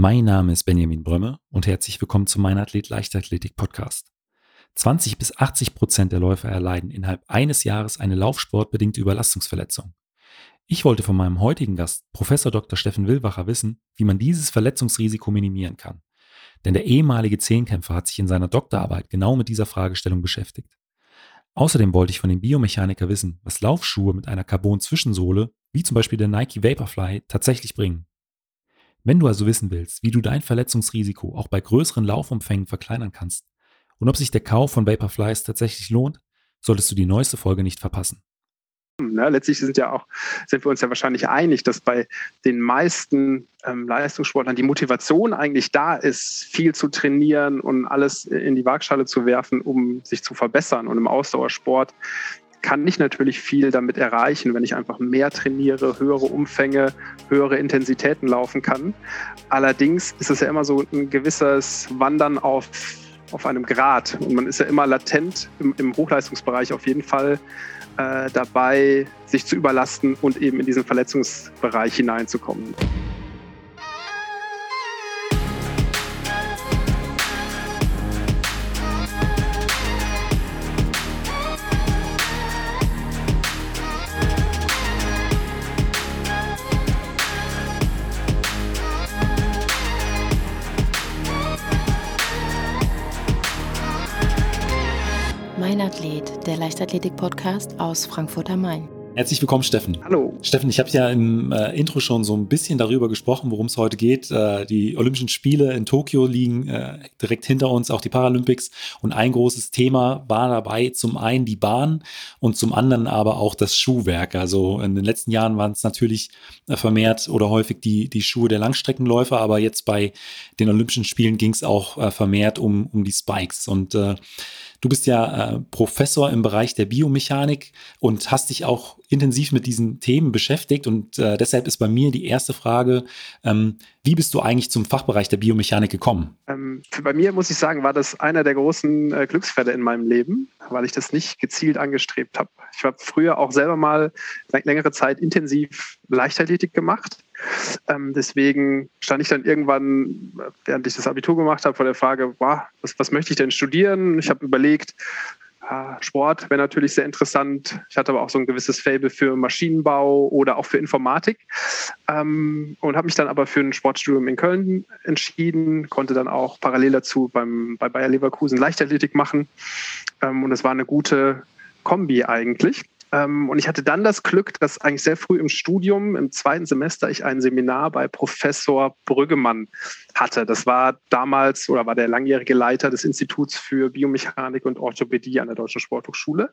Mein Name ist Benjamin Brömme und herzlich willkommen zu meinem Athlet Leichtathletik Podcast. 20 bis 80 Prozent der Läufer erleiden innerhalb eines Jahres eine laufsportbedingte Überlastungsverletzung. Ich wollte von meinem heutigen Gast, Professor Dr. Steffen Willwacher, wissen, wie man dieses Verletzungsrisiko minimieren kann. Denn der ehemalige Zehnkämpfer hat sich in seiner Doktorarbeit genau mit dieser Fragestellung beschäftigt. Außerdem wollte ich von dem Biomechaniker wissen, was Laufschuhe mit einer Carbon-Zwischensohle, wie zum Beispiel der Nike Vaporfly, tatsächlich bringen. Wenn du also wissen willst, wie du dein Verletzungsrisiko auch bei größeren Laufumfängen verkleinern kannst und ob sich der Kauf von Vaporflies tatsächlich lohnt, solltest du die neueste Folge nicht verpassen. Ja, letztlich sind, ja auch, sind wir uns ja wahrscheinlich einig, dass bei den meisten ähm, Leistungssportlern die Motivation eigentlich da ist, viel zu trainieren und alles in die Waagschale zu werfen, um sich zu verbessern. Und im Ausdauersport kann ich natürlich viel damit erreichen, wenn ich einfach mehr trainiere, höhere Umfänge, höhere Intensitäten laufen kann. Allerdings ist es ja immer so ein gewisses Wandern auf, auf einem Grad. Und man ist ja immer latent im, im Hochleistungsbereich auf jeden Fall äh, dabei, sich zu überlasten und eben in diesen Verletzungsbereich hineinzukommen. Leichtathletik-Podcast aus Frankfurt am Main. Herzlich willkommen, Steffen. Hallo. Steffen, ich habe ja im äh, Intro schon so ein bisschen darüber gesprochen, worum es heute geht. Äh, die Olympischen Spiele in Tokio liegen äh, direkt hinter uns, auch die Paralympics. Und ein großes Thema war dabei zum einen die Bahn und zum anderen aber auch das Schuhwerk. Also in den letzten Jahren waren es natürlich äh, vermehrt oder häufig die, die Schuhe der Langstreckenläufer, aber jetzt bei den Olympischen Spielen ging es auch äh, vermehrt um, um die Spikes. Und äh, Du bist ja äh, Professor im Bereich der Biomechanik und hast dich auch intensiv mit diesen Themen beschäftigt. Und äh, deshalb ist bei mir die erste Frage, ähm, wie bist du eigentlich zum Fachbereich der Biomechanik gekommen? Ähm, bei mir muss ich sagen, war das einer der großen äh, Glücksfälle in meinem Leben, weil ich das nicht gezielt angestrebt habe. Ich habe früher auch selber mal längere Zeit intensiv Leichtathletik gemacht ähm, deswegen stand ich dann irgendwann, während ich das Abitur gemacht habe, vor der Frage, wow, was, was möchte ich denn studieren? Ich habe überlegt, Sport wäre natürlich sehr interessant. Ich hatte aber auch so ein gewisses Fable für Maschinenbau oder auch für Informatik ähm, und habe mich dann aber für ein Sportstudium in Köln entschieden, konnte dann auch parallel dazu beim, bei Bayer Leverkusen Leichtathletik machen ähm, und es war eine gute Kombi eigentlich. Ähm, und ich hatte dann das Glück, dass eigentlich sehr früh im Studium, im zweiten Semester, ich ein Seminar bei Professor Brüggemann hatte. Das war damals oder war der langjährige Leiter des Instituts für Biomechanik und Orthopädie an der Deutschen Sporthochschule.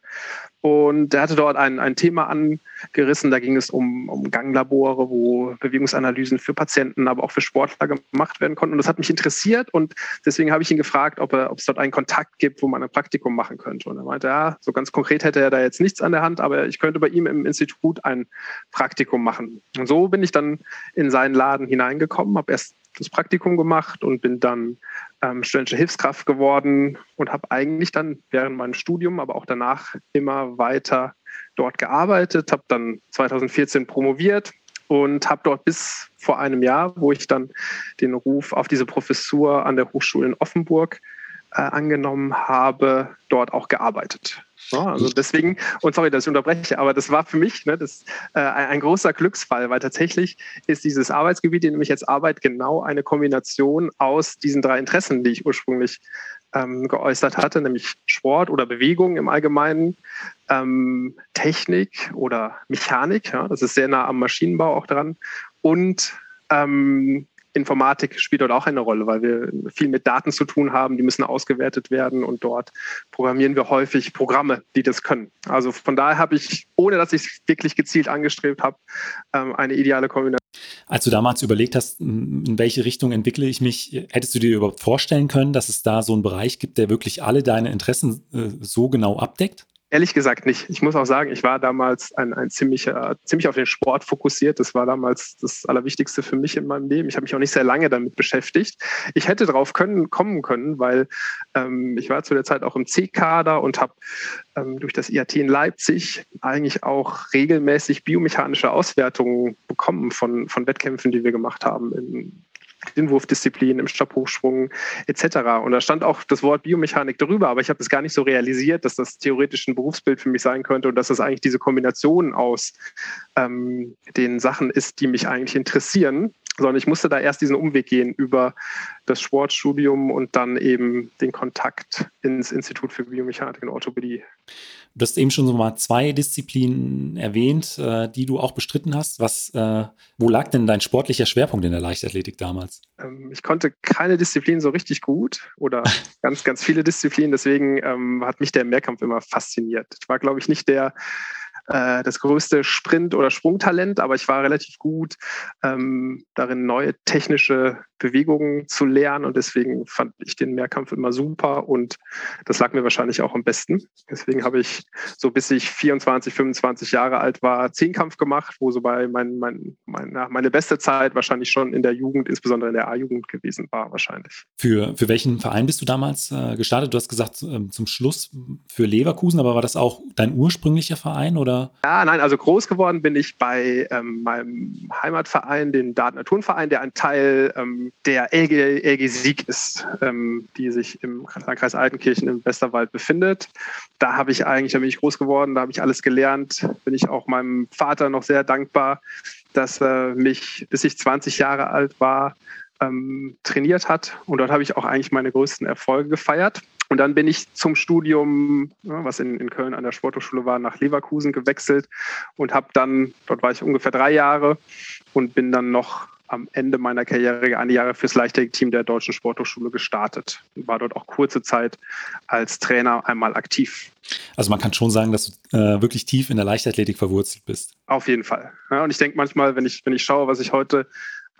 Und er hatte dort ein, ein Thema angerissen. Da ging es um, um Ganglabore, wo Bewegungsanalysen für Patienten, aber auch für Sportler gemacht werden konnten. Und das hat mich interessiert. Und deswegen habe ich ihn gefragt, ob, er, ob es dort einen Kontakt gibt, wo man ein Praktikum machen könnte. Und er meinte, ja, so ganz konkret hätte er da jetzt nichts an der Hand, aber ich könnte bei ihm im Institut ein Praktikum machen. Und so bin ich dann in seinen Laden hineingekommen, habe erst das Praktikum gemacht und bin dann ähm, studentische Hilfskraft geworden und habe eigentlich dann während meinem Studium, aber auch danach immer weiter dort gearbeitet, habe dann 2014 promoviert und habe dort bis vor einem Jahr, wo ich dann den Ruf auf diese Professur an der Hochschule in Offenburg äh, angenommen habe, dort auch gearbeitet. Ja, also deswegen, und sorry, dass ich unterbreche, aber das war für mich ne, das, äh, ein großer Glücksfall, weil tatsächlich ist dieses Arbeitsgebiet, in dem ich jetzt arbeite, genau eine Kombination aus diesen drei Interessen, die ich ursprünglich ähm, geäußert hatte, nämlich Sport oder Bewegung im Allgemeinen, ähm, Technik oder Mechanik, ja, das ist sehr nah am Maschinenbau auch dran, und ähm, Informatik spielt dort auch eine Rolle, weil wir viel mit Daten zu tun haben, die müssen ausgewertet werden und dort programmieren wir häufig Programme, die das können. Also von daher habe ich, ohne dass ich es wirklich gezielt angestrebt habe, ähm, eine ideale Kombination. Als du damals überlegt hast, in welche Richtung entwickle ich mich, hättest du dir überhaupt vorstellen können, dass es da so einen Bereich gibt, der wirklich alle deine Interessen äh, so genau abdeckt? Ehrlich gesagt nicht. Ich muss auch sagen, ich war damals ein, ein ziemlicher, ziemlich auf den Sport fokussiert. Das war damals das Allerwichtigste für mich in meinem Leben. Ich habe mich auch nicht sehr lange damit beschäftigt. Ich hätte drauf können, kommen können, weil ähm, ich war zu der Zeit auch im C-Kader und habe ähm, durch das IAT in Leipzig eigentlich auch regelmäßig biomechanische Auswertungen bekommen von, von Wettkämpfen, die wir gemacht haben in den Wurfdisziplinen, im Stabhochsprung etc. Und da stand auch das Wort Biomechanik darüber, aber ich habe das gar nicht so realisiert, dass das theoretisch ein Berufsbild für mich sein könnte und dass das eigentlich diese Kombination aus ähm, den Sachen ist, die mich eigentlich interessieren sondern ich musste da erst diesen Umweg gehen über das Sportstudium und dann eben den Kontakt ins Institut für Biomechanik und Orthopädie. Du hast eben schon so mal zwei Disziplinen erwähnt, äh, die du auch bestritten hast. Was, äh, wo lag denn dein sportlicher Schwerpunkt in der Leichtathletik damals? Ähm, ich konnte keine Disziplin so richtig gut oder ganz, ganz viele Disziplinen. Deswegen ähm, hat mich der Mehrkampf immer fasziniert. Ich war, glaube ich, nicht der äh, das größte Sprint- oder Sprungtalent, aber ich war relativ gut ähm, darin, neue technische Bewegungen zu lernen und deswegen fand ich den Mehrkampf immer super und das lag mir wahrscheinlich auch am besten. Deswegen habe ich so bis ich 24, 25 Jahre alt war, Zehnkampf gemacht, wo so bei mein, mein, mein, meine beste Zeit wahrscheinlich schon in der Jugend, insbesondere in der A-Jugend gewesen war wahrscheinlich. Für, für welchen Verein bist du damals äh, gestartet? Du hast gesagt äh, zum Schluss für Leverkusen, aber war das auch dein ursprünglicher Verein oder? Ja, nein, also groß geworden bin ich bei ähm, meinem Heimatverein, dem Daten Naturenverein, der ein Teil ähm, der LG, LG Sieg ist, ähm, die sich im Landkreis Altenkirchen im Westerwald befindet. Da habe ich eigentlich, da bin ich groß geworden, da habe ich alles gelernt, bin ich auch meinem Vater noch sehr dankbar, dass er mich, bis ich 20 Jahre alt war, ähm, trainiert hat. Und dort habe ich auch eigentlich meine größten Erfolge gefeiert. Und dann bin ich zum Studium, was in, in Köln an der Sporthochschule war, nach Leverkusen gewechselt und habe dann, dort war ich ungefähr drei Jahre und bin dann noch am Ende meiner Karriere eine Jahre fürs Leichtathletik-Team der Deutschen Sporthochschule gestartet und war dort auch kurze Zeit als Trainer einmal aktiv. Also man kann schon sagen, dass du äh, wirklich tief in der Leichtathletik verwurzelt bist. Auf jeden Fall. Ja, und ich denke manchmal, wenn ich, wenn ich schaue, was ich heute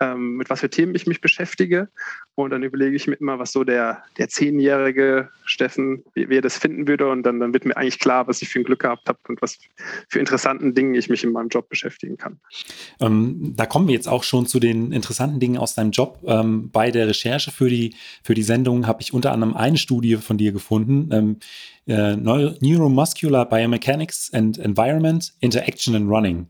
ähm, mit was für Themen ich mich beschäftige. Und dann überlege ich mir immer, was so der, der zehnjährige Steffen, wie, wie er das finden würde. Und dann, dann wird mir eigentlich klar, was ich für ein Glück gehabt habe und was für interessanten Dingen ich mich in meinem Job beschäftigen kann. Ähm, da kommen wir jetzt auch schon zu den interessanten Dingen aus deinem Job. Ähm, bei der Recherche für die, für die Sendung habe ich unter anderem eine Studie von dir gefunden. Ähm, äh, Neuromuscular Biomechanics and Environment, Interaction and Running.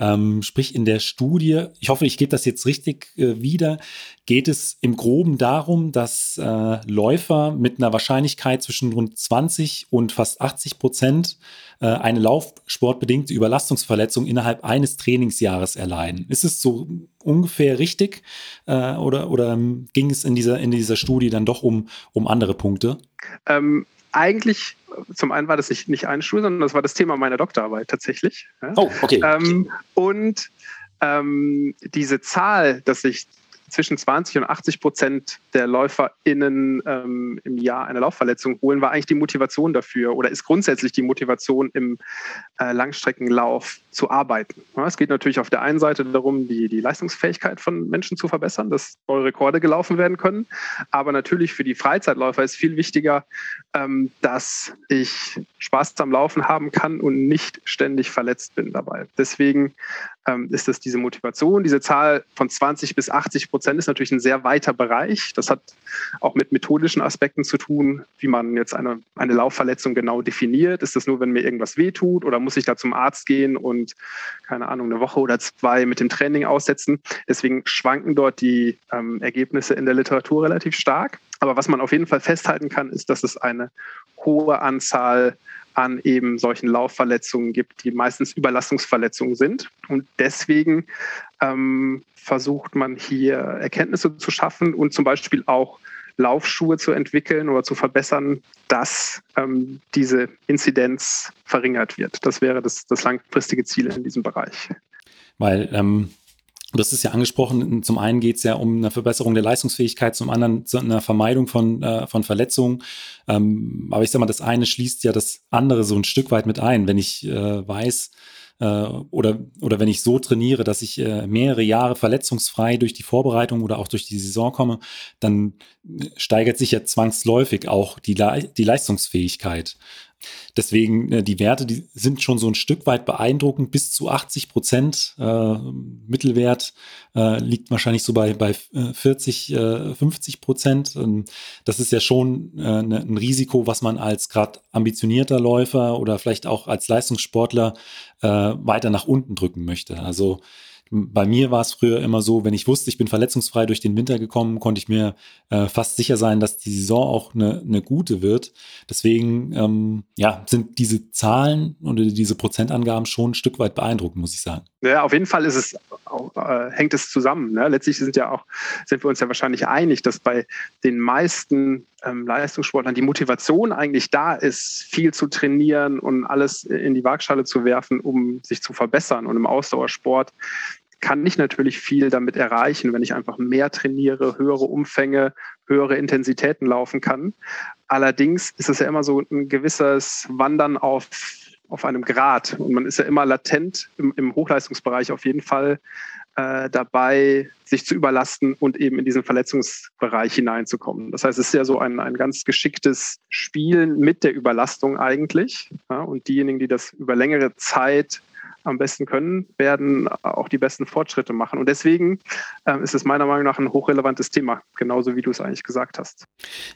Ähm, sprich, in der Studie, ich hoffe, ich gebe das jetzt richtig äh, wieder, geht es im Groben darum, dass äh, Läufer mit einer Wahrscheinlichkeit zwischen rund 20 und fast 80 Prozent äh, eine laufsportbedingte Überlastungsverletzung innerhalb eines Trainingsjahres erleiden. Ist es so ungefähr richtig äh, oder, oder ging es in dieser, in dieser Studie dann doch um, um andere Punkte? Ähm, eigentlich, zum einen war das nicht, nicht ein Stuhl, sondern das war das Thema meiner Doktorarbeit tatsächlich. Oh, okay. Ähm, und ähm, diese Zahl, dass sich zwischen 20 und 80 Prozent der LäuferInnen ähm, im Jahr eine Laufverletzung holen, war eigentlich die Motivation dafür oder ist grundsätzlich die Motivation im äh, Langstreckenlauf zu arbeiten. Ja, es geht natürlich auf der einen Seite darum, die, die Leistungsfähigkeit von Menschen zu verbessern, dass neue Rekorde gelaufen werden können. Aber natürlich für die Freizeitläufer ist viel wichtiger, ähm, dass ich Spaß am Laufen haben kann und nicht ständig verletzt bin dabei. Deswegen ist das diese Motivation. Diese Zahl von 20 bis 80 Prozent ist natürlich ein sehr weiter Bereich. Das hat auch mit methodischen Aspekten zu tun, wie man jetzt eine, eine Laufverletzung genau definiert. Ist das nur, wenn mir irgendwas wehtut oder muss ich da zum Arzt gehen und, keine Ahnung, eine Woche oder zwei mit dem Training aussetzen? Deswegen schwanken dort die ähm, Ergebnisse in der Literatur relativ stark. Aber was man auf jeden Fall festhalten kann, ist, dass es eine hohe Anzahl an eben solchen Laufverletzungen gibt, die meistens Überlastungsverletzungen sind. Und deswegen ähm, versucht man hier Erkenntnisse zu schaffen und zum Beispiel auch Laufschuhe zu entwickeln oder zu verbessern, dass ähm, diese Inzidenz verringert wird. Das wäre das, das langfristige Ziel in diesem Bereich. Weil ähm, das ist ja angesprochen. Zum einen geht es ja um eine Verbesserung der Leistungsfähigkeit, zum anderen zu einer Vermeidung von, äh, von Verletzungen. Ähm, aber ich sag mal, das eine schließt ja das andere so ein Stück weit mit ein. Wenn ich äh, weiß, äh, oder, oder wenn ich so trainiere, dass ich äh, mehrere Jahre verletzungsfrei durch die Vorbereitung oder auch durch die Saison komme, dann steigert sich ja zwangsläufig auch die, Le die Leistungsfähigkeit. Deswegen, äh, die Werte, die sind schon so ein Stück weit beeindruckend. Bis zu 80 Prozent äh, Mittelwert äh, liegt wahrscheinlich so bei, bei 40, äh, 50 äh, Prozent. Das ist ja schon äh, ne, ein Risiko, was man als gerade ambitionierter Läufer oder vielleicht auch als Leistungssportler weiter nach unten drücken möchte. Also bei mir war es früher immer so, wenn ich wusste, ich bin verletzungsfrei durch den Winter gekommen, konnte ich mir äh, fast sicher sein, dass die Saison auch eine, eine gute wird. Deswegen ähm, ja, sind diese Zahlen oder diese Prozentangaben schon ein Stück weit beeindruckend, muss ich sagen. Ja, auf jeden Fall ist es, äh, hängt es zusammen. Ne? Letztlich sind ja auch, sind wir uns ja wahrscheinlich einig, dass bei den meisten ähm, Leistungssportlern die Motivation eigentlich da ist, viel zu trainieren und alles in die Waagschale zu werfen, um sich zu verbessern. Und im Ausdauersport kann ich natürlich viel damit erreichen, wenn ich einfach mehr trainiere, höhere Umfänge, höhere Intensitäten laufen kann. Allerdings ist es ja immer so ein gewisses Wandern auf, auf einem Grad. Und man ist ja immer latent im, im Hochleistungsbereich auf jeden Fall äh, dabei, sich zu überlasten und eben in diesen Verletzungsbereich hineinzukommen. Das heißt, es ist ja so ein, ein ganz geschicktes Spielen mit der Überlastung eigentlich. Ja, und diejenigen, die das über längere Zeit am besten können, werden auch die besten Fortschritte machen. Und deswegen äh, ist es meiner Meinung nach ein hochrelevantes Thema, genauso wie du es eigentlich gesagt hast.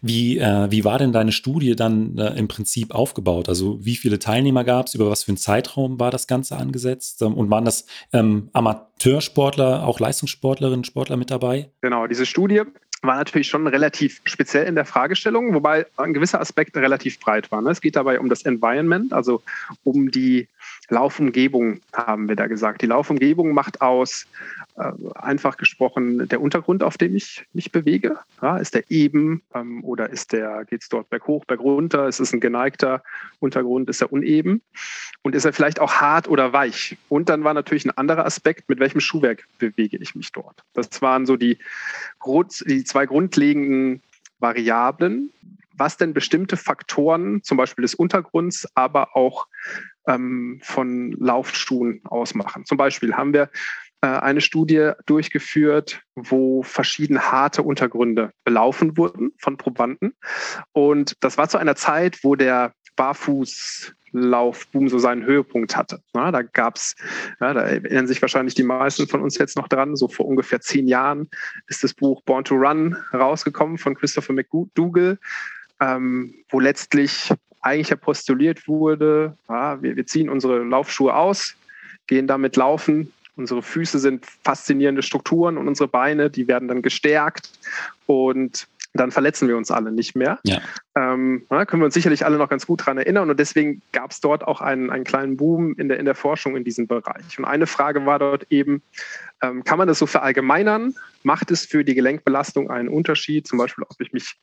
Wie, äh, wie war denn deine Studie dann äh, im Prinzip aufgebaut? Also wie viele Teilnehmer gab es? Über was für einen Zeitraum war das Ganze angesetzt? Ähm, und waren das ähm, Amateursportler, auch Leistungssportlerinnen, Sportler mit dabei? Genau, diese Studie war natürlich schon relativ speziell in der Fragestellung, wobei ein gewisser Aspekt relativ breit war. Ne? Es geht dabei um das Environment, also um die Laufumgebung, haben wir da gesagt. Die Laufumgebung macht aus, äh, einfach gesprochen, der Untergrund, auf dem ich mich bewege. Ja, ist der eben ähm, oder ist der, geht es dort berghoch, bergunter? Ist es ein geneigter Untergrund? Ist er uneben? Und ist er vielleicht auch hart oder weich? Und dann war natürlich ein anderer Aspekt, mit welchem Schuhwerk bewege ich mich dort. Das waren so die, die zwei grundlegenden Variablen, was denn bestimmte Faktoren, zum Beispiel des Untergrunds, aber auch ähm, von Laufschuhen ausmachen. Zum Beispiel haben wir äh, eine Studie durchgeführt, wo verschiedene harte Untergründe belaufen wurden von Probanden. Und das war zu einer Zeit, wo der Barfußlaufboom so seinen Höhepunkt hatte. Na, da gab es, ja, da erinnern sich wahrscheinlich die meisten von uns jetzt noch dran, so vor ungefähr zehn Jahren ist das Buch Born to Run rausgekommen von Christopher McDougall, ähm, wo letztlich eigentlich postuliert wurde, ja, wir, wir ziehen unsere Laufschuhe aus, gehen damit laufen, unsere Füße sind faszinierende Strukturen und unsere Beine, die werden dann gestärkt. Und dann verletzen wir uns alle nicht mehr. Ja. Ähm, na, können wir uns sicherlich alle noch ganz gut daran erinnern. Und deswegen gab es dort auch einen, einen kleinen Boom in der, in der Forschung in diesem Bereich. Und eine Frage war dort eben, ähm, kann man das so verallgemeinern? Macht es für die Gelenkbelastung einen Unterschied? Zum Beispiel, ob ich mich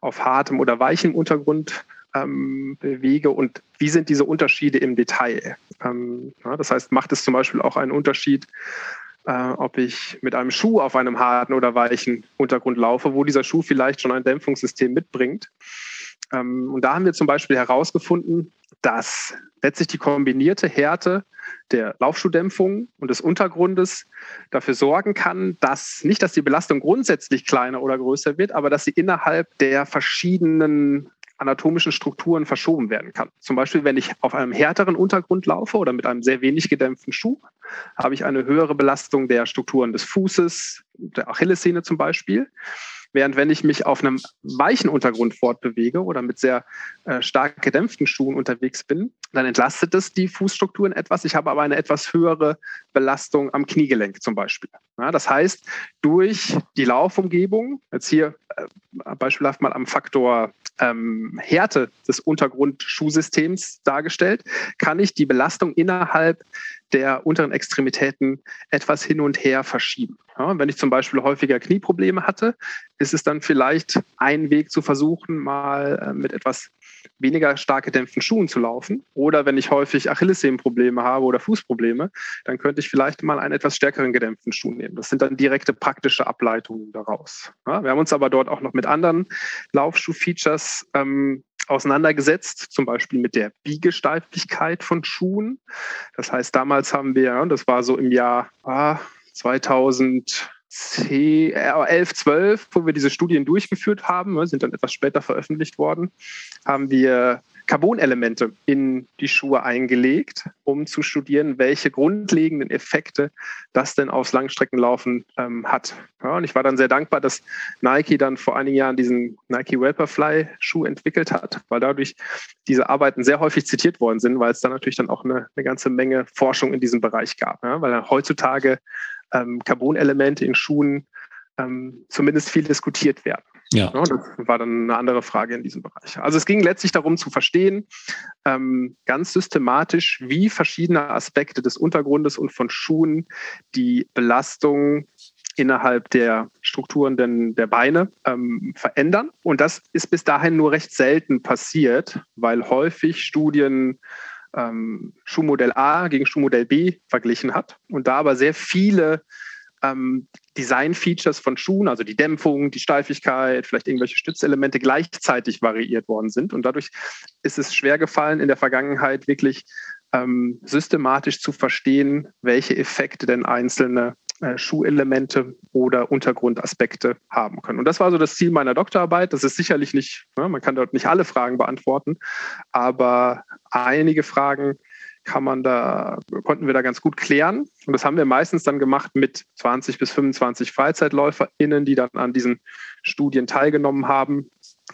auf hartem oder weichem Untergrund ähm, bewege und wie sind diese Unterschiede im Detail? Ähm, ja, das heißt, macht es zum Beispiel auch einen Unterschied, äh, ob ich mit einem Schuh auf einem harten oder weichen Untergrund laufe, wo dieser Schuh vielleicht schon ein Dämpfungssystem mitbringt. Ähm, und da haben wir zum Beispiel herausgefunden, dass letztlich die kombinierte Härte der Laufschuhdämpfung und des Untergrundes dafür sorgen kann, dass nicht, dass die Belastung grundsätzlich kleiner oder größer wird, aber dass sie innerhalb der verschiedenen anatomischen Strukturen verschoben werden kann. Zum Beispiel, wenn ich auf einem härteren Untergrund laufe oder mit einem sehr wenig gedämpften Schuh, habe ich eine höhere Belastung der Strukturen des Fußes, der Achillessehne zum Beispiel. Während wenn ich mich auf einem weichen Untergrund fortbewege oder mit sehr äh, stark gedämpften Schuhen unterwegs bin, dann entlastet es die Fußstrukturen etwas. Ich habe aber eine etwas höhere Belastung am Kniegelenk zum Beispiel. Ja, das heißt, durch die Laufumgebung, jetzt hier äh, beispielhaft mal am Faktor ähm, Härte des Untergrundschuhsystems dargestellt, kann ich die Belastung innerhalb der unteren Extremitäten etwas hin und her verschieben. Ja, wenn ich zum Beispiel häufiger Knieprobleme hatte, ist es dann vielleicht ein Weg zu versuchen, mal äh, mit etwas weniger stark gedämpften Schuhen zu laufen. Oder wenn ich häufig Achillessehnenprobleme habe oder Fußprobleme, dann könnte ich vielleicht mal einen etwas stärkeren gedämpften Schuh nehmen. Das sind dann direkte praktische Ableitungen daraus. Ja, wir haben uns aber dort auch noch mit anderen Laufschuh-Features ähm, auseinandergesetzt, zum Beispiel mit der Biegesteifigkeit von Schuhen. Das heißt, damals haben wir, das war so im Jahr ah, 2000 11, 12, wo wir diese Studien durchgeführt haben, ne, sind dann etwas später veröffentlicht worden, haben wir Carbonelemente in die Schuhe eingelegt, um zu studieren, welche grundlegenden Effekte das denn aufs Langstreckenlaufen ähm, hat. Ja, und ich war dann sehr dankbar, dass Nike dann vor einigen Jahren diesen Nike Vaporfly Schuh entwickelt hat, weil dadurch diese Arbeiten sehr häufig zitiert worden sind, weil es dann natürlich dann auch eine, eine ganze Menge Forschung in diesem Bereich gab. Ja, weil heutzutage ähm, Carbonelemente in Schuhen ähm, zumindest viel diskutiert werden. Ja. ja. Das war dann eine andere Frage in diesem Bereich. Also es ging letztlich darum zu verstehen, ähm, ganz systematisch, wie verschiedene Aspekte des Untergrundes und von Schuhen die Belastung innerhalb der Strukturen denn der Beine ähm, verändern. Und das ist bis dahin nur recht selten passiert, weil häufig Studien ähm, Schuhmodell A gegen Schuhmodell B verglichen hat und da aber sehr viele ähm, Design-Features von Schuhen, also die Dämpfung, die Steifigkeit, vielleicht irgendwelche Stützelemente gleichzeitig variiert worden sind. Und dadurch ist es schwer gefallen, in der Vergangenheit wirklich ähm, systematisch zu verstehen, welche Effekte denn einzelne äh, Schuhelemente oder Untergrundaspekte haben können. Und das war so das Ziel meiner Doktorarbeit. Das ist sicherlich nicht, ne, man kann dort nicht alle Fragen beantworten, aber einige Fragen kann man da, konnten wir da ganz gut klären. Und das haben wir meistens dann gemacht mit 20 bis 25 FreizeitläuferInnen, die dann an diesen Studien teilgenommen haben.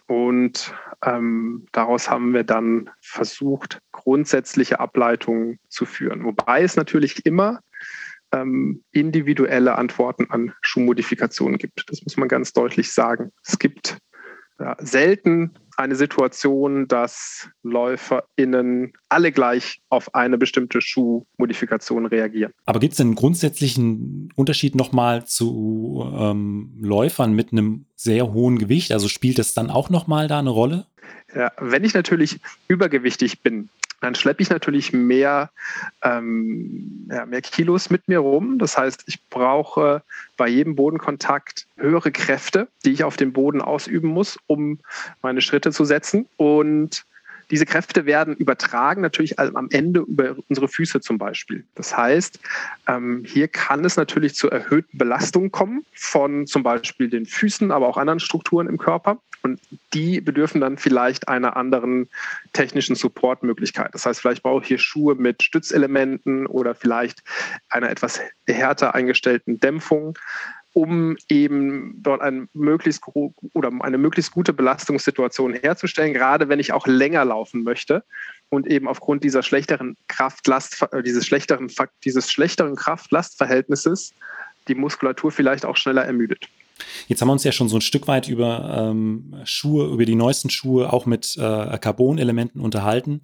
Und ähm, daraus haben wir dann versucht, grundsätzliche Ableitungen zu führen. Wobei es natürlich immer ähm, individuelle Antworten an Schuhmodifikationen gibt. Das muss man ganz deutlich sagen. Es gibt ja, selten eine Situation, dass LäuferInnen alle gleich auf eine bestimmte Schuhmodifikation reagieren. Aber gibt es einen grundsätzlichen Unterschied nochmal zu ähm, Läufern mit einem sehr hohen Gewicht? Also spielt es dann auch nochmal da eine Rolle? Ja, wenn ich natürlich übergewichtig bin, dann schleppe ich natürlich mehr, ähm, ja, mehr Kilos mit mir rum. Das heißt, ich brauche bei jedem Bodenkontakt höhere Kräfte, die ich auf dem Boden ausüben muss, um meine Schritte zu setzen. Und diese Kräfte werden übertragen natürlich am Ende über unsere Füße zum Beispiel. Das heißt, ähm, hier kann es natürlich zu erhöhten Belastungen kommen von zum Beispiel den Füßen, aber auch anderen Strukturen im Körper. Und die bedürfen dann vielleicht einer anderen technischen Supportmöglichkeit. Das heißt, vielleicht brauche ich hier Schuhe mit Stützelementen oder vielleicht einer etwas härter eingestellten Dämpfung um eben dort ein möglichst oder eine möglichst gute Belastungssituation herzustellen, gerade wenn ich auch länger laufen möchte und eben aufgrund dieser schlechteren Kraft-Last, äh, dieses schlechteren, dieses schlechteren Kraft-Last-Verhältnisses die Muskulatur vielleicht auch schneller ermüdet. Jetzt haben wir uns ja schon so ein Stück weit über ähm, Schuhe, über die neuesten Schuhe auch mit äh, Carbon-Elementen unterhalten.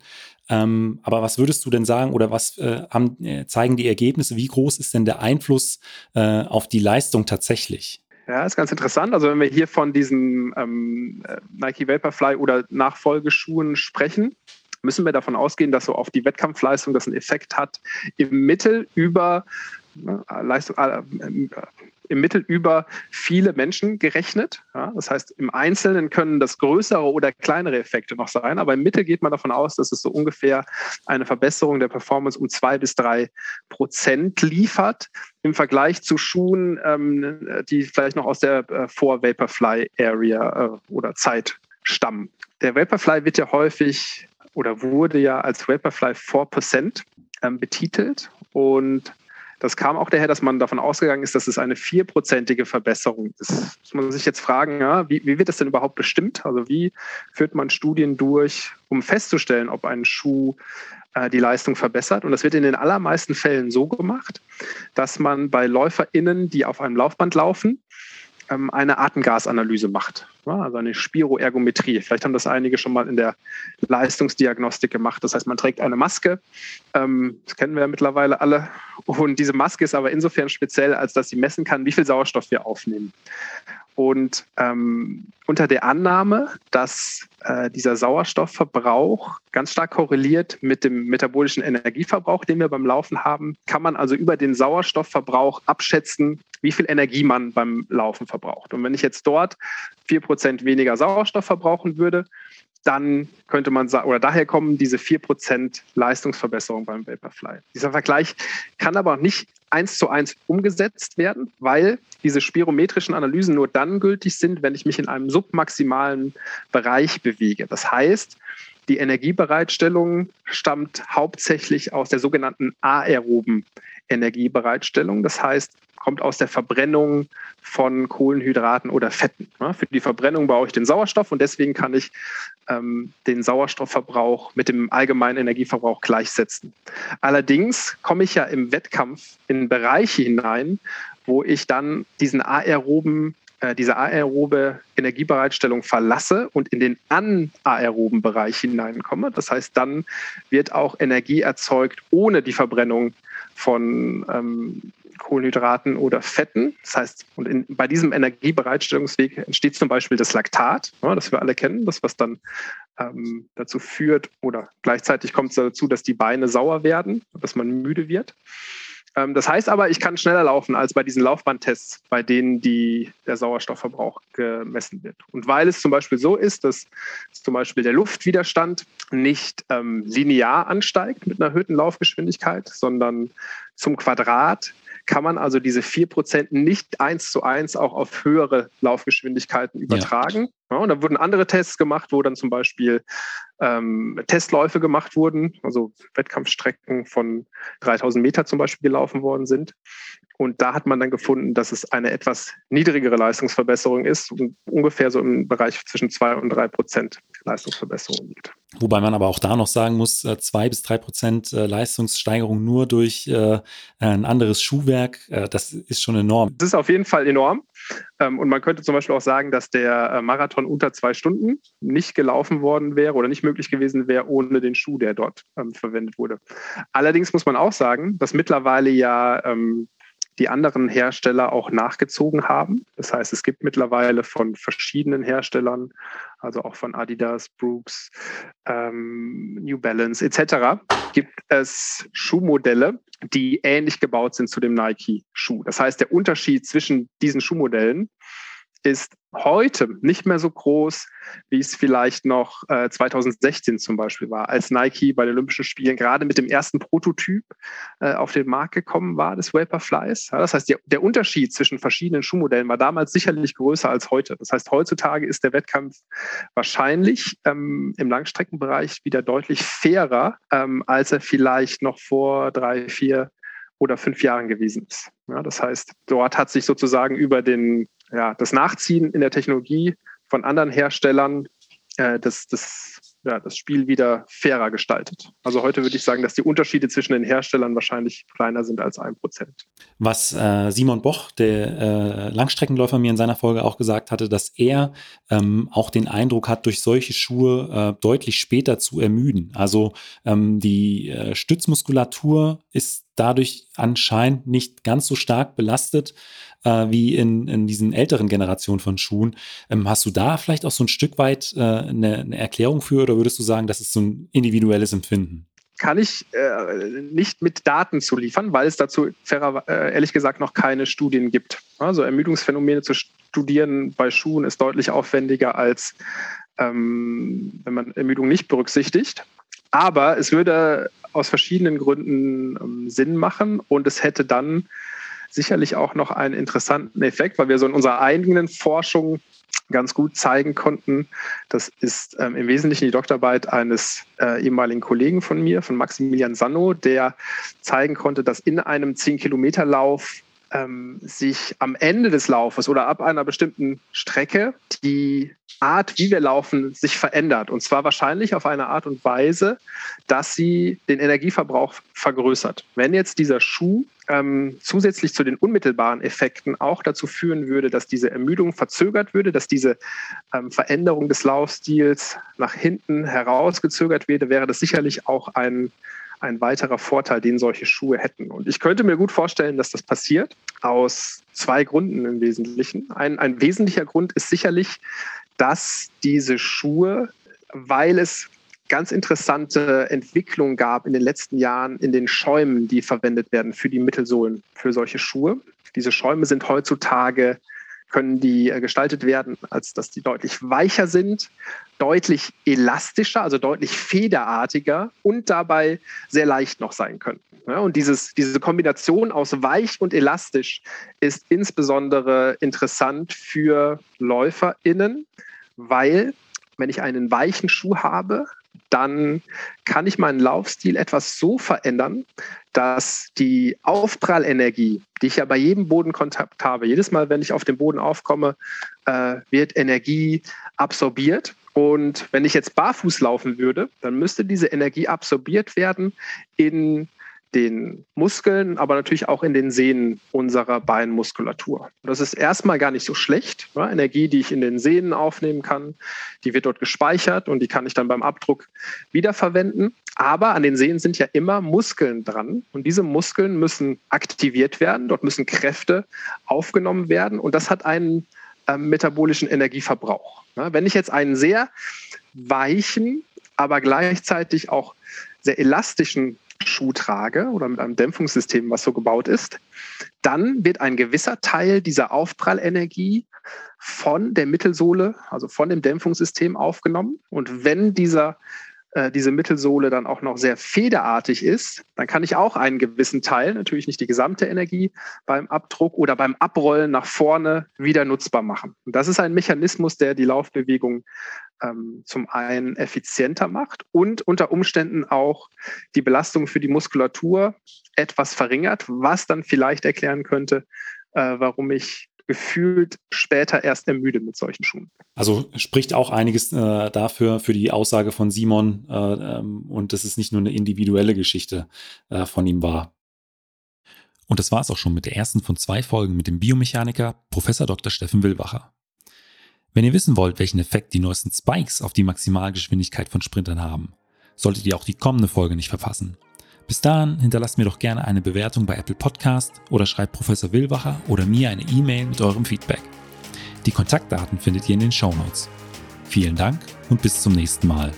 Ähm, aber was würdest du denn sagen oder was äh, haben, äh, zeigen die Ergebnisse? Wie groß ist denn der Einfluss äh, auf die Leistung tatsächlich? Ja, ist ganz interessant. Also wenn wir hier von diesen ähm, äh, Nike Vaporfly oder Nachfolgeschuhen sprechen, müssen wir davon ausgehen, dass so auf die Wettkampfleistung das einen Effekt hat, im Mittel über ne, Leistung, äh, im Mittel über viele Menschen gerechnet. Ja, das heißt, im Einzelnen können das größere oder kleinere Effekte noch sein, aber im Mittel geht man davon aus, dass es so ungefähr eine Verbesserung der Performance um zwei bis drei Prozent liefert im Vergleich zu Schuhen, ähm, die vielleicht noch aus der äh, Vor-Vaporfly-Area äh, oder Zeit stammen. Der Vaporfly wird ja häufig oder wurde ja als Vaporfly 4% ähm, betitelt und das kam auch daher, dass man davon ausgegangen ist, dass es eine vierprozentige Verbesserung ist. Muss man sich jetzt fragen, ja, wie, wie wird das denn überhaupt bestimmt? Also wie führt man Studien durch, um festzustellen, ob ein Schuh äh, die Leistung verbessert? Und das wird in den allermeisten Fällen so gemacht, dass man bei LäuferInnen, die auf einem Laufband laufen, eine Atemgasanalyse macht. Also eine Spiroergometrie. Vielleicht haben das einige schon mal in der Leistungsdiagnostik gemacht. Das heißt, man trägt eine Maske. Ähm, das kennen wir ja mittlerweile alle. Und diese Maske ist aber insofern speziell, als dass sie messen kann, wie viel Sauerstoff wir aufnehmen. Und ähm, unter der Annahme, dass äh, dieser Sauerstoffverbrauch ganz stark korreliert mit dem metabolischen Energieverbrauch, den wir beim Laufen haben, kann man also über den Sauerstoffverbrauch abschätzen, wie viel Energie man beim Laufen verbraucht. Und wenn ich jetzt dort 4% weniger Sauerstoff verbrauchen würde, dann könnte man sagen, oder daher kommen diese 4% Leistungsverbesserung beim Vaporfly. Dieser Vergleich kann aber nicht eins zu eins umgesetzt werden, weil diese spirometrischen Analysen nur dann gültig sind, wenn ich mich in einem submaximalen Bereich bewege. Das heißt, Die Energiebereitstellung stammt hauptsächlich aus der sogenannten aeroben Energiebereitstellung. Das heißt, kommt aus der Verbrennung von Kohlenhydraten oder Fetten. für die Verbrennung brauche ich den Sauerstoff und deswegen kann ich ähm, den Sauerstoffverbrauch mit dem allgemeinen Energieverbrauch gleichsetzen. Allerdings komme ich ja im Wettkampf in Bereiche hinein, wo ich dann diesen aeroben äh, diese aerobe Energiebereitstellung verlasse und in den anaeroben Bereich hineinkomme. Das heißt, dann wird auch Energie erzeugt ohne die Verbrennung von ähm, Kohlenhydraten oder Fetten. Das heißt, und in, bei diesem Energiebereitstellungsweg entsteht zum Beispiel das Laktat, ja, das wir alle kennen, das was dann ähm, dazu führt oder gleichzeitig kommt es dazu, dass die Beine sauer werden, dass man müde wird. Ähm, das heißt aber, ich kann schneller laufen als bei diesen Laufbandtests, bei denen die, der Sauerstoffverbrauch gemessen wird. Und weil es zum Beispiel so ist, dass zum Beispiel der Luftwiderstand nicht ähm, linear ansteigt mit einer erhöhten Laufgeschwindigkeit, sondern zum Quadrat kann man also diese 4% nicht eins zu eins auch auf höhere Laufgeschwindigkeiten übertragen. Ja. Ja, und da wurden andere Tests gemacht, wo dann zum Beispiel ähm, Testläufe gemacht wurden, also Wettkampfstrecken von 3000 Meter zum Beispiel gelaufen worden sind. Und da hat man dann gefunden, dass es eine etwas niedrigere Leistungsverbesserung ist ungefähr so im Bereich zwischen 2 und 3 Prozent Leistungsverbesserung liegt. Wobei man aber auch da noch sagen muss, äh, zwei bis drei Prozent äh, Leistungssteigerung nur durch äh, ein anderes Schuhwerk, das ist schon enorm. Das ist auf jeden Fall enorm. Ähm, und man könnte zum Beispiel auch sagen, dass der Marathon unter zwei Stunden nicht gelaufen worden wäre oder nicht möglich gewesen wäre ohne den Schuh, der dort ähm, verwendet wurde. Allerdings muss man auch sagen, dass mittlerweile ja ähm, die anderen Hersteller auch nachgezogen haben. Das heißt, es gibt mittlerweile von verschiedenen Herstellern, also auch von Adidas, Brooks, ähm, New Balance etc., gibt es Schuhmodelle, die ähnlich gebaut sind zu dem Nike-Schuh. Das heißt, der Unterschied zwischen diesen Schuhmodellen ist heute nicht mehr so groß, wie es vielleicht noch äh, 2016 zum Beispiel war, als Nike bei den Olympischen Spielen gerade mit dem ersten Prototyp äh, auf den Markt gekommen war, des Vaporflies. Ja, das heißt, der, der, Unterschied zwischen verschiedenen Schuhmodellen war damals sicherlich größer als heute. Das heißt, heutzutage ist der Wettkampf wahrscheinlich ähm, im Langstreckenbereich wieder deutlich fairer, ähm, als er vielleicht noch vor drei, vier oder fünf Jahren gewesen ist. Ja, das heißt, dort hat sich sozusagen über den ja, das Nachziehen in der Technologie von anderen Herstellern äh, das, das, ja, das Spiel wieder fairer gestaltet. Also heute würde ich sagen, dass die Unterschiede zwischen den Herstellern wahrscheinlich kleiner sind als ein Prozent. Was äh, Simon Boch, der äh, Langstreckenläufer, mir in seiner Folge auch gesagt hatte, dass er ähm, auch den Eindruck hat, durch solche Schuhe äh, deutlich später zu ermüden. Also ähm, die äh, Stützmuskulatur ist dadurch anscheinend nicht ganz so stark belastet äh, wie in, in diesen älteren Generationen von Schuhen. Ähm, hast du da vielleicht auch so ein Stück weit äh, eine, eine Erklärung für oder würdest du sagen, das ist so ein individuelles Empfinden? kann ich äh, nicht mit Daten zu liefern, weil es dazu fairer, äh, ehrlich gesagt noch keine Studien gibt. Also Ermüdungsphänomene zu studieren bei Schuhen ist deutlich aufwendiger als ähm, wenn man Ermüdung nicht berücksichtigt. Aber es würde aus verschiedenen Gründen ähm, Sinn machen und es hätte dann sicherlich auch noch einen interessanten Effekt, weil wir so in unserer eigenen Forschung ganz gut zeigen konnten. Das ist ähm, im Wesentlichen die Doktorarbeit eines äh, ehemaligen Kollegen von mir, von Maximilian Sanno, der zeigen konnte, dass in einem 10-Kilometer-Lauf ähm, sich am Ende des Laufes oder ab einer bestimmten Strecke die Art, wie wir laufen, sich verändert. Und zwar wahrscheinlich auf eine Art und Weise, dass sie den Energieverbrauch vergrößert. Wenn jetzt dieser Schuh ähm, zusätzlich zu den unmittelbaren Effekten auch dazu führen würde, dass diese Ermüdung verzögert würde, dass diese ähm, Veränderung des Laufstils nach hinten herausgezögert würde, wäre das sicherlich auch ein ein weiterer Vorteil, den solche Schuhe hätten. Und ich könnte mir gut vorstellen, dass das passiert, aus zwei Gründen im Wesentlichen. Ein, ein wesentlicher Grund ist sicherlich, dass diese Schuhe, weil es ganz interessante Entwicklungen gab in den letzten Jahren in den Schäumen, die verwendet werden für die Mittelsohlen für solche Schuhe. Diese Schäume sind heutzutage können die äh, gestaltet werden, als dass die deutlich weicher sind, deutlich elastischer, also deutlich federartiger und dabei sehr leicht noch sein können. Und dieses, diese Kombination aus weich und elastisch ist insbesondere interessant für LäuferInnen, weil wenn ich einen weichen Schuh habe, dann kann ich meinen Laufstil etwas so verändern, dass die Aufprallenergie, die ich ja bei jedem Bodenkontakt habe, jedes Mal, wenn ich auf den Boden aufkomme, äh, wird Energie absorbiert. Und wenn ich jetzt barfuß laufen würde, dann müsste diese Energie absorbiert werden in den Muskeln, aber natürlich auch in den Sehnen unserer Beinmuskulatur. Das ist erstmal gar nicht so schlecht. Ja, Energie, die ich in den Sehnen aufnehmen kann, die wird dort gespeichert und die kann ich dann beim Abdruck wiederverwenden. Aber an den Sehnen sind ja immer Muskeln dran und diese Muskeln müssen aktiviert werden, dort müssen Kräfte aufgenommen werden und das hat einen äh, metabolischen Energieverbrauch. Ja, wenn ich jetzt einen sehr weichen, aber gleichzeitig auch sehr elastischen Schuh trage oder mit einem Dämpfungssystem, was so gebaut ist, dann wird ein gewisser Teil dieser Aufprallenergie von der Mittelsohle, also von dem Dämpfungssystem aufgenommen. Und wenn dieser äh, diese Mittelsohle dann auch noch sehr federartig ist, dann kann ich auch einen gewissen Teil, natürlich nicht die gesamte Energie, beim Abdruck oder beim Abrollen nach vorne wieder nutzbar machen. Und das ist ein Mechanismus, der die Laufbewegung ähm, zum einen effizienter macht und unter Umständen auch die Belastung für die Muskulatur etwas verringert, was dann vielleicht erklären könnte, äh, warum ich gefühlt später erst ermüde mit solchen Schuhen. Also spricht auch einiges äh, dafür, für die Aussage von Simon äh, ähm, und dass es nicht nur eine individuelle Geschichte äh, von ihm war. Und das war es auch schon mit der ersten von zwei Folgen mit dem Biomechaniker Professor Dr. Steffen Willwacher. Wenn ihr wissen wollt, welchen Effekt die neuesten Spikes auf die Maximalgeschwindigkeit von Sprintern haben, solltet ihr auch die kommende Folge nicht verpassen. Bis dahin hinterlasst mir doch gerne eine Bewertung bei Apple Podcast oder schreibt Professor Willwacher oder mir eine E-Mail mit eurem Feedback. Die Kontaktdaten findet ihr in den Show Notes. Vielen Dank und bis zum nächsten Mal.